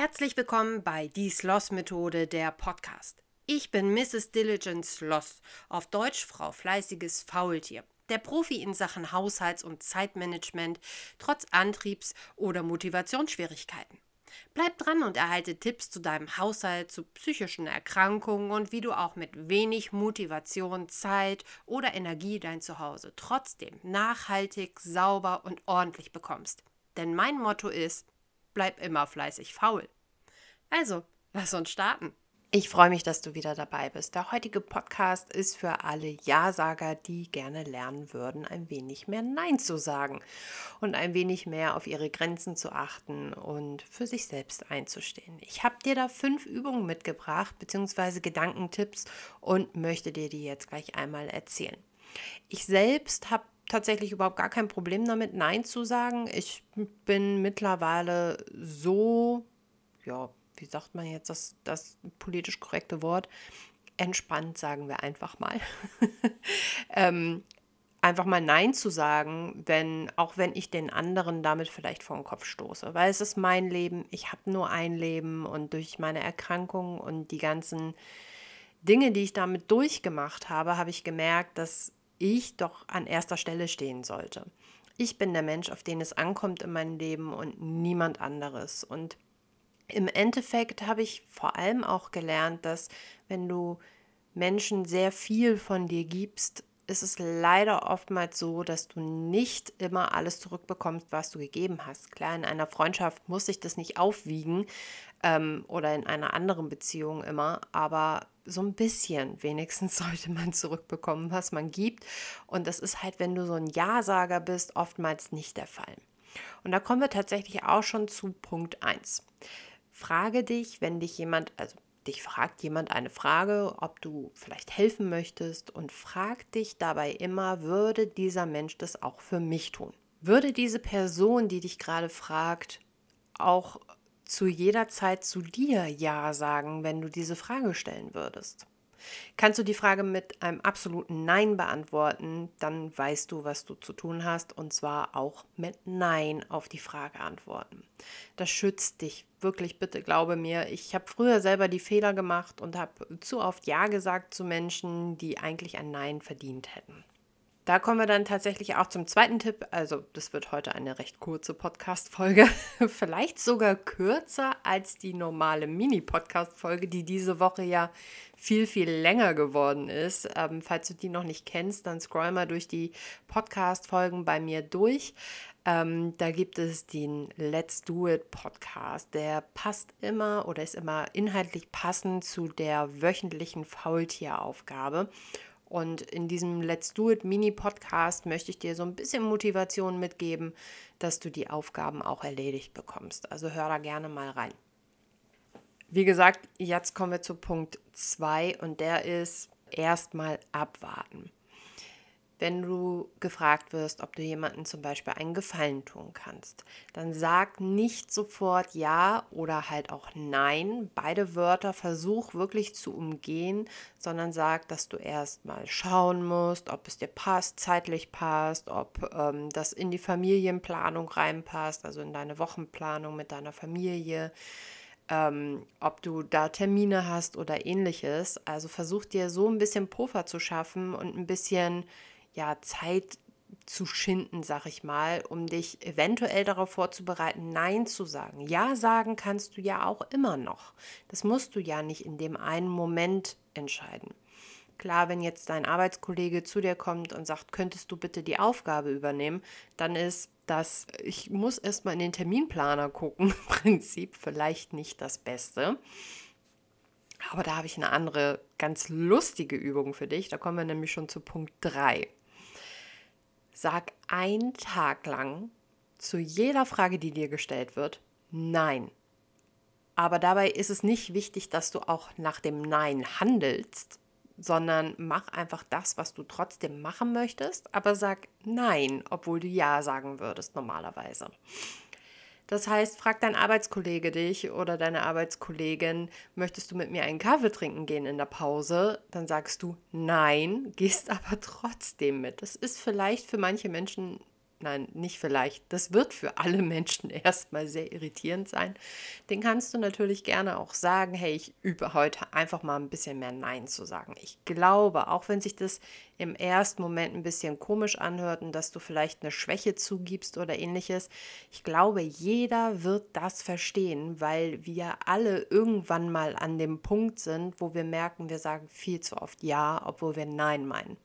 Herzlich willkommen bei Die Sloss-Methode, der Podcast. Ich bin Mrs. Diligent Sloss, auf Deutsch Frau Fleißiges Faultier, der Profi in Sachen Haushalts- und Zeitmanagement, trotz Antriebs- oder Motivationsschwierigkeiten. Bleib dran und erhalte Tipps zu deinem Haushalt, zu psychischen Erkrankungen und wie du auch mit wenig Motivation, Zeit oder Energie dein Zuhause trotzdem nachhaltig, sauber und ordentlich bekommst. Denn mein Motto ist, bleib immer fleißig faul. Also, lass uns starten. Ich freue mich, dass du wieder dabei bist. Der heutige Podcast ist für alle Ja-Sager, die gerne lernen würden, ein wenig mehr Nein zu sagen und ein wenig mehr auf ihre Grenzen zu achten und für sich selbst einzustehen. Ich habe dir da fünf Übungen mitgebracht, beziehungsweise Gedankentipps und möchte dir die jetzt gleich einmal erzählen. Ich selbst habe tatsächlich überhaupt gar kein Problem damit, Nein zu sagen. Ich bin mittlerweile so, ja, wie sagt man jetzt das, das politisch korrekte Wort? Entspannt, sagen wir einfach mal. ähm, einfach mal Nein zu sagen, wenn, auch wenn ich den anderen damit vielleicht vor den Kopf stoße. Weil es ist mein Leben, ich habe nur ein Leben und durch meine Erkrankung und die ganzen Dinge, die ich damit durchgemacht habe, habe ich gemerkt, dass ich doch an erster Stelle stehen sollte. Ich bin der Mensch, auf den es ankommt in meinem Leben und niemand anderes. Und im Endeffekt habe ich vor allem auch gelernt, dass wenn du Menschen sehr viel von dir gibst, ist es leider oftmals so, dass du nicht immer alles zurückbekommst, was du gegeben hast. Klar, in einer Freundschaft muss sich das nicht aufwiegen ähm, oder in einer anderen Beziehung immer, aber so ein bisschen wenigstens sollte man zurückbekommen, was man gibt. Und das ist halt, wenn du so ein Ja-Sager bist, oftmals nicht der Fall. Und da kommen wir tatsächlich auch schon zu Punkt 1. Frage dich, wenn dich jemand, also dich fragt jemand eine Frage, ob du vielleicht helfen möchtest und frag dich dabei immer, würde dieser Mensch das auch für mich tun? Würde diese Person, die dich gerade fragt, auch zu jeder Zeit zu dir Ja sagen, wenn du diese Frage stellen würdest? Kannst du die Frage mit einem absoluten Nein beantworten, dann weißt du, was du zu tun hast, und zwar auch mit Nein auf die Frage antworten. Das schützt dich wirklich, bitte glaube mir. Ich habe früher selber die Fehler gemacht und habe zu oft Ja gesagt zu Menschen, die eigentlich ein Nein verdient hätten. Da kommen wir dann tatsächlich auch zum zweiten Tipp. Also, das wird heute eine recht kurze Podcast-Folge. Vielleicht sogar kürzer als die normale Mini-Podcast-Folge, die diese Woche ja viel, viel länger geworden ist. Ähm, falls du die noch nicht kennst, dann scroll mal durch die Podcast-Folgen bei mir durch. Ähm, da gibt es den Let's Do It Podcast. Der passt immer oder ist immer inhaltlich passend zu der wöchentlichen Faultieraufgabe. Und in diesem Let's Do It Mini-Podcast möchte ich dir so ein bisschen Motivation mitgeben, dass du die Aufgaben auch erledigt bekommst. Also hör da gerne mal rein. Wie gesagt, jetzt kommen wir zu Punkt 2 und der ist erstmal abwarten wenn du gefragt wirst, ob du jemandem zum Beispiel einen Gefallen tun kannst, dann sag nicht sofort ja oder halt auch nein. Beide Wörter versuch wirklich zu umgehen, sondern sag, dass du erstmal schauen musst, ob es dir passt, zeitlich passt, ob ähm, das in die Familienplanung reinpasst, also in deine Wochenplanung mit deiner Familie. Ähm, ob du da Termine hast oder ähnliches. Also versuch dir so ein bisschen Puffer zu schaffen und ein bisschen ja, Zeit zu schinden, sag ich mal, um dich eventuell darauf vorzubereiten, Nein zu sagen. Ja sagen kannst du ja auch immer noch. Das musst du ja nicht in dem einen Moment entscheiden. Klar, wenn jetzt dein Arbeitskollege zu dir kommt und sagt, könntest du bitte die Aufgabe übernehmen, dann ist das, ich muss erstmal in den Terminplaner gucken, Prinzip vielleicht nicht das Beste. Aber da habe ich eine andere, ganz lustige Übung für dich. Da kommen wir nämlich schon zu Punkt 3. Sag einen Tag lang zu jeder Frage, die dir gestellt wird, Nein. Aber dabei ist es nicht wichtig, dass du auch nach dem Nein handelst, sondern mach einfach das, was du trotzdem machen möchtest, aber sag Nein, obwohl du Ja sagen würdest normalerweise. Das heißt, frag dein Arbeitskollege dich oder deine Arbeitskollegin, möchtest du mit mir einen Kaffee trinken gehen in der Pause? Dann sagst du nein, gehst aber trotzdem mit. Das ist vielleicht für manche Menschen nein, nicht vielleicht, das wird für alle Menschen erstmal sehr irritierend sein, den kannst du natürlich gerne auch sagen, hey, ich übe heute einfach mal ein bisschen mehr Nein zu sagen. Ich glaube, auch wenn sich das im ersten Moment ein bisschen komisch anhört und dass du vielleicht eine Schwäche zugibst oder ähnliches, ich glaube, jeder wird das verstehen, weil wir alle irgendwann mal an dem Punkt sind, wo wir merken, wir sagen viel zu oft Ja, obwohl wir Nein meinen.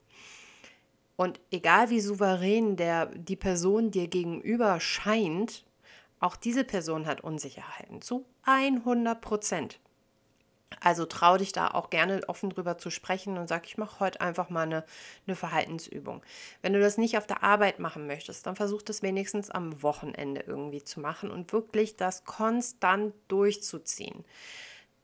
Und egal wie souverän der, die Person dir gegenüber scheint, auch diese Person hat Unsicherheiten zu 100 Prozent. Also trau dich da auch gerne offen drüber zu sprechen und sag, ich mache heute einfach mal eine, eine Verhaltensübung. Wenn du das nicht auf der Arbeit machen möchtest, dann versuch das wenigstens am Wochenende irgendwie zu machen und wirklich das konstant durchzuziehen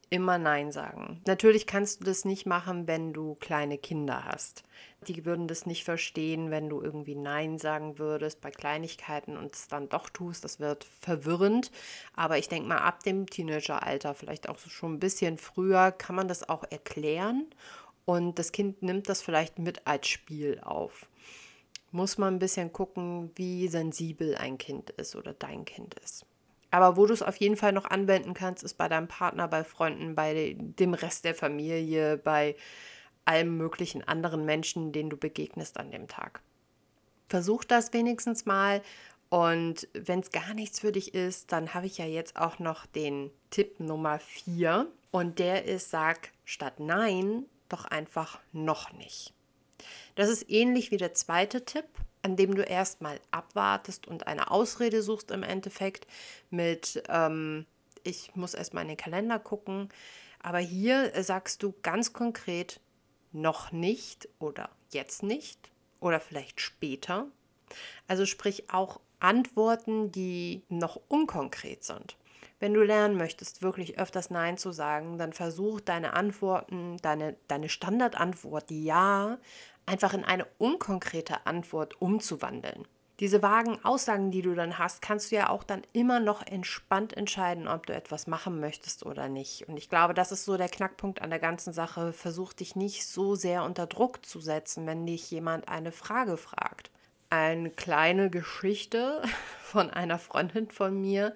immer Nein sagen. Natürlich kannst du das nicht machen, wenn du kleine Kinder hast. Die würden das nicht verstehen, wenn du irgendwie Nein sagen würdest bei Kleinigkeiten und es dann doch tust. Das wird verwirrend. Aber ich denke mal, ab dem Teenageralter, vielleicht auch schon ein bisschen früher, kann man das auch erklären. Und das Kind nimmt das vielleicht mit als Spiel auf. Muss man ein bisschen gucken, wie sensibel ein Kind ist oder dein Kind ist. Aber wo du es auf jeden Fall noch anwenden kannst, ist bei deinem Partner, bei Freunden, bei dem Rest der Familie, bei allen möglichen anderen Menschen, denen du begegnest an dem Tag. Versuch das wenigstens mal und wenn es gar nichts für dich ist, dann habe ich ja jetzt auch noch den Tipp Nummer 4 und der ist, sag statt Nein doch einfach noch nicht. Das ist ähnlich wie der zweite Tipp, an dem du erstmal abwartest und eine Ausrede suchst im Endeffekt mit, ähm, ich muss erstmal in den Kalender gucken. Aber hier sagst du ganz konkret, noch nicht oder jetzt nicht oder vielleicht später. Also sprich auch Antworten, die noch unkonkret sind. Wenn du lernen möchtest, wirklich öfters Nein zu sagen, dann versuch deine Antworten, deine, deine Standardantwort Ja einfach in eine unkonkrete Antwort umzuwandeln. Diese vagen Aussagen, die du dann hast, kannst du ja auch dann immer noch entspannt entscheiden, ob du etwas machen möchtest oder nicht. Und ich glaube, das ist so der Knackpunkt an der ganzen Sache. Versuch dich nicht so sehr unter Druck zu setzen, wenn dich jemand eine Frage fragt. Eine kleine Geschichte von einer Freundin von mir.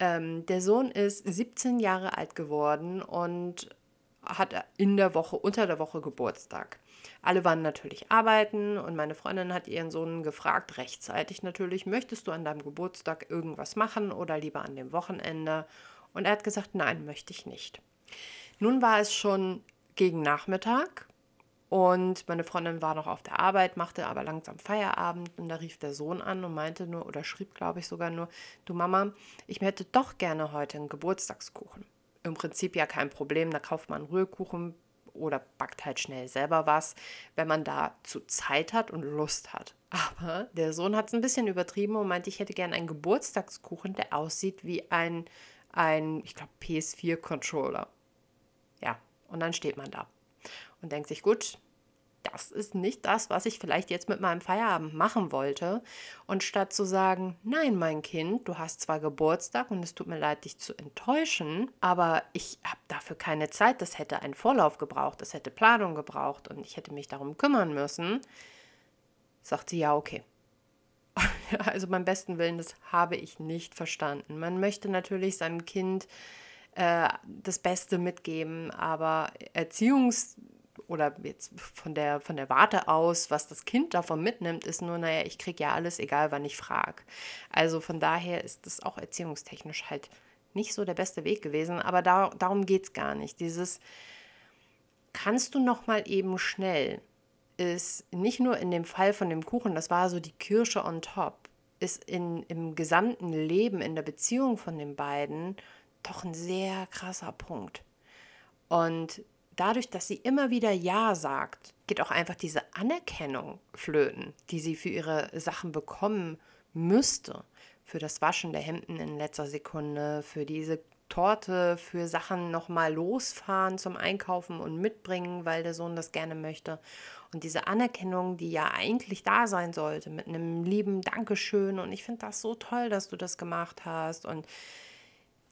Ähm, der Sohn ist 17 Jahre alt geworden und hat in der Woche, unter der Woche Geburtstag. Alle waren natürlich arbeiten und meine Freundin hat ihren Sohn gefragt, rechtzeitig natürlich, möchtest du an deinem Geburtstag irgendwas machen oder lieber an dem Wochenende? Und er hat gesagt, nein, möchte ich nicht. Nun war es schon gegen Nachmittag und meine Freundin war noch auf der Arbeit, machte aber langsam Feierabend und da rief der Sohn an und meinte nur oder schrieb, glaube ich, sogar nur, du Mama, ich hätte doch gerne heute einen Geburtstagskuchen. Im Prinzip ja kein Problem, da kauft man Rührkuchen, oder backt halt schnell selber was, wenn man dazu Zeit hat und Lust hat. Aber der Sohn hat es ein bisschen übertrieben und meinte, ich hätte gerne einen Geburtstagskuchen, der aussieht wie ein, ein ich glaube, PS4-Controller. Ja, und dann steht man da und denkt sich, gut, das ist nicht das, was ich vielleicht jetzt mit meinem Feierabend machen wollte. Und statt zu sagen, nein, mein Kind, du hast zwar Geburtstag und es tut mir leid, dich zu enttäuschen, aber ich habe dafür keine Zeit, das hätte einen Vorlauf gebraucht, das hätte Planung gebraucht und ich hätte mich darum kümmern müssen, sagt sie, ja, okay. Also beim besten Willen, das habe ich nicht verstanden. Man möchte natürlich seinem Kind äh, das Beste mitgeben, aber Erziehungs oder jetzt von der, von der Warte aus, was das Kind davon mitnimmt, ist nur, naja, ich kriege ja alles, egal wann ich frage. Also von daher ist das auch erziehungstechnisch halt nicht so der beste Weg gewesen, aber da, darum geht es gar nicht. Dieses kannst du noch mal eben schnell ist nicht nur in dem Fall von dem Kuchen, das war so die Kirsche on top, ist in, im gesamten Leben, in der Beziehung von den beiden doch ein sehr krasser Punkt. Und dadurch, dass sie immer wieder Ja sagt, geht auch einfach diese Anerkennung flöten, die sie für ihre Sachen bekommen müsste. Für das Waschen der Hemden in letzter Sekunde, für diese Torte, für Sachen nochmal losfahren zum Einkaufen und mitbringen, weil der Sohn das gerne möchte. Und diese Anerkennung, die ja eigentlich da sein sollte, mit einem lieben Dankeschön und ich finde das so toll, dass du das gemacht hast und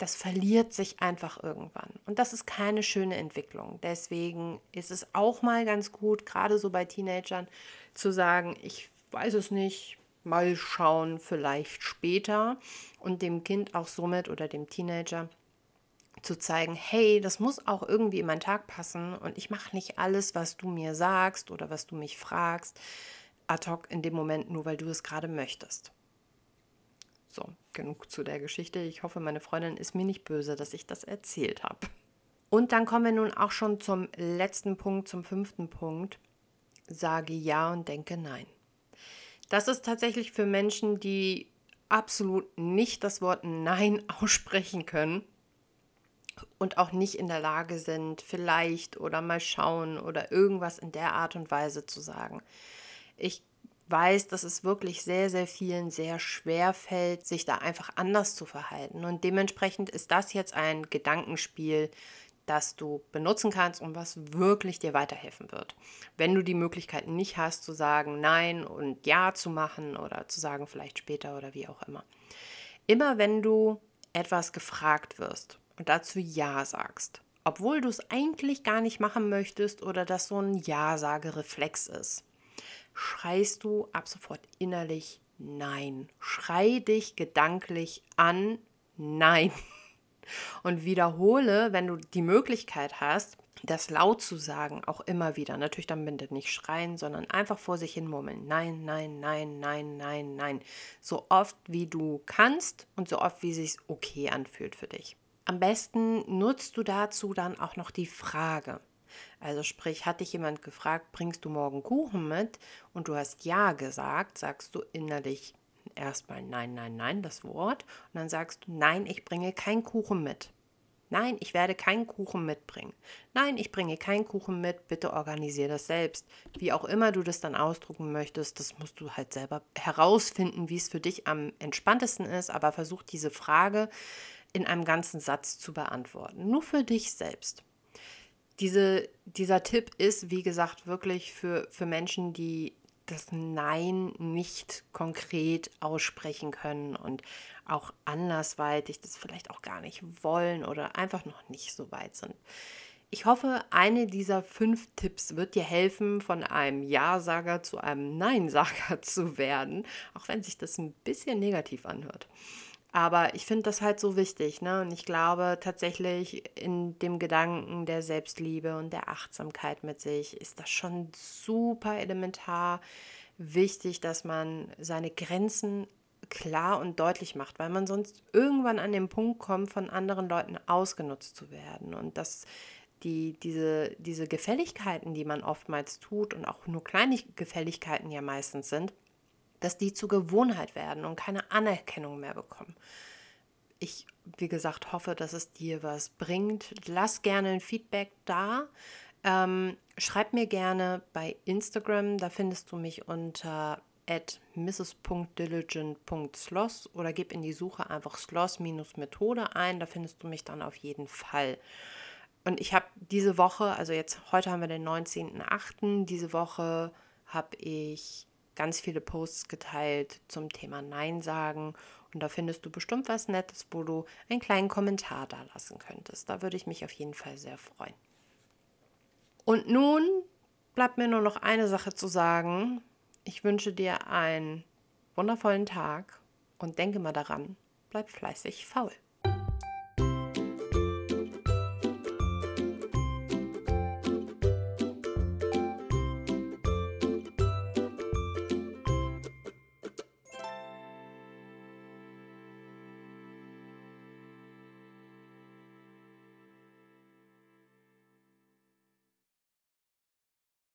das verliert sich einfach irgendwann. Und das ist keine schöne Entwicklung. Deswegen ist es auch mal ganz gut, gerade so bei Teenagern, zu sagen, ich weiß es nicht, mal schauen, vielleicht später und dem Kind auch somit oder dem Teenager zu zeigen, hey, das muss auch irgendwie in meinen Tag passen und ich mache nicht alles, was du mir sagst oder was du mich fragst, ad hoc in dem Moment nur, weil du es gerade möchtest. So, genug zu der Geschichte. Ich hoffe, meine Freundin ist mir nicht böse, dass ich das erzählt habe. Und dann kommen wir nun auch schon zum letzten Punkt, zum fünften Punkt. Sage ja und denke nein. Das ist tatsächlich für Menschen, die absolut nicht das Wort Nein aussprechen können und auch nicht in der Lage sind, vielleicht oder mal schauen oder irgendwas in der Art und Weise zu sagen. Ich weiß, dass es wirklich sehr, sehr vielen sehr schwer fällt, sich da einfach anders zu verhalten. Und dementsprechend ist das jetzt ein Gedankenspiel, das du benutzen kannst und was wirklich dir weiterhelfen wird. Wenn du die Möglichkeit nicht hast zu sagen Nein und Ja zu machen oder zu sagen vielleicht später oder wie auch immer. Immer wenn du etwas gefragt wirst und dazu Ja sagst, obwohl du es eigentlich gar nicht machen möchtest oder das so ein Ja-Sage-Reflex ist, schreist du ab sofort innerlich Nein. Schrei dich gedanklich an Nein und wiederhole, wenn du die Möglichkeit hast, das laut zu sagen, auch immer wieder. Natürlich dann bitte nicht schreien, sondern einfach vor sich hin murmeln. Nein, nein, nein, nein, nein, nein. So oft wie du kannst und so oft wie sich okay anfühlt für dich. Am besten nutzt du dazu dann auch noch die Frage. Also sprich, hat dich jemand gefragt, bringst du morgen Kuchen mit? Und du hast ja gesagt, sagst du innerlich erstmal nein, nein, nein, das Wort. Und dann sagst du, nein, ich bringe keinen Kuchen mit. Nein, ich werde keinen Kuchen mitbringen. Nein, ich bringe keinen Kuchen mit. Bitte organisiere das selbst. Wie auch immer du das dann ausdrucken möchtest, das musst du halt selber herausfinden, wie es für dich am entspanntesten ist. Aber versuch diese Frage in einem ganzen Satz zu beantworten. Nur für dich selbst. Diese, dieser Tipp ist, wie gesagt, wirklich für, für Menschen, die das Nein nicht konkret aussprechen können und auch andersweitig das vielleicht auch gar nicht wollen oder einfach noch nicht so weit sind. Ich hoffe, eine dieser fünf Tipps wird dir helfen, von einem Ja-Sager zu einem Nein-Sager zu werden, auch wenn sich das ein bisschen negativ anhört. Aber ich finde das halt so wichtig, ne? Und ich glaube tatsächlich in dem Gedanken der Selbstliebe und der Achtsamkeit mit sich ist das schon super elementar wichtig, dass man seine Grenzen klar und deutlich macht, weil man sonst irgendwann an den Punkt kommt, von anderen Leuten ausgenutzt zu werden. Und dass die, diese, diese Gefälligkeiten, die man oftmals tut und auch nur kleine Gefälligkeiten ja meistens sind, dass die zur Gewohnheit werden und keine Anerkennung mehr bekommen. Ich, wie gesagt, hoffe, dass es dir was bringt. Lass gerne ein Feedback da. Ähm, schreib mir gerne bei Instagram, da findest du mich unter at mrs.diligent.sloss oder gib in die Suche einfach sloss-methode ein, da findest du mich dann auf jeden Fall. Und ich habe diese Woche, also jetzt heute haben wir den 19.08., diese Woche habe ich ganz viele Posts geteilt zum Thema Nein sagen. Und da findest du bestimmt was Nettes, wo du einen kleinen Kommentar da lassen könntest. Da würde ich mich auf jeden Fall sehr freuen. Und nun bleibt mir nur noch eine Sache zu sagen. Ich wünsche dir einen wundervollen Tag und denke mal daran, bleib fleißig faul.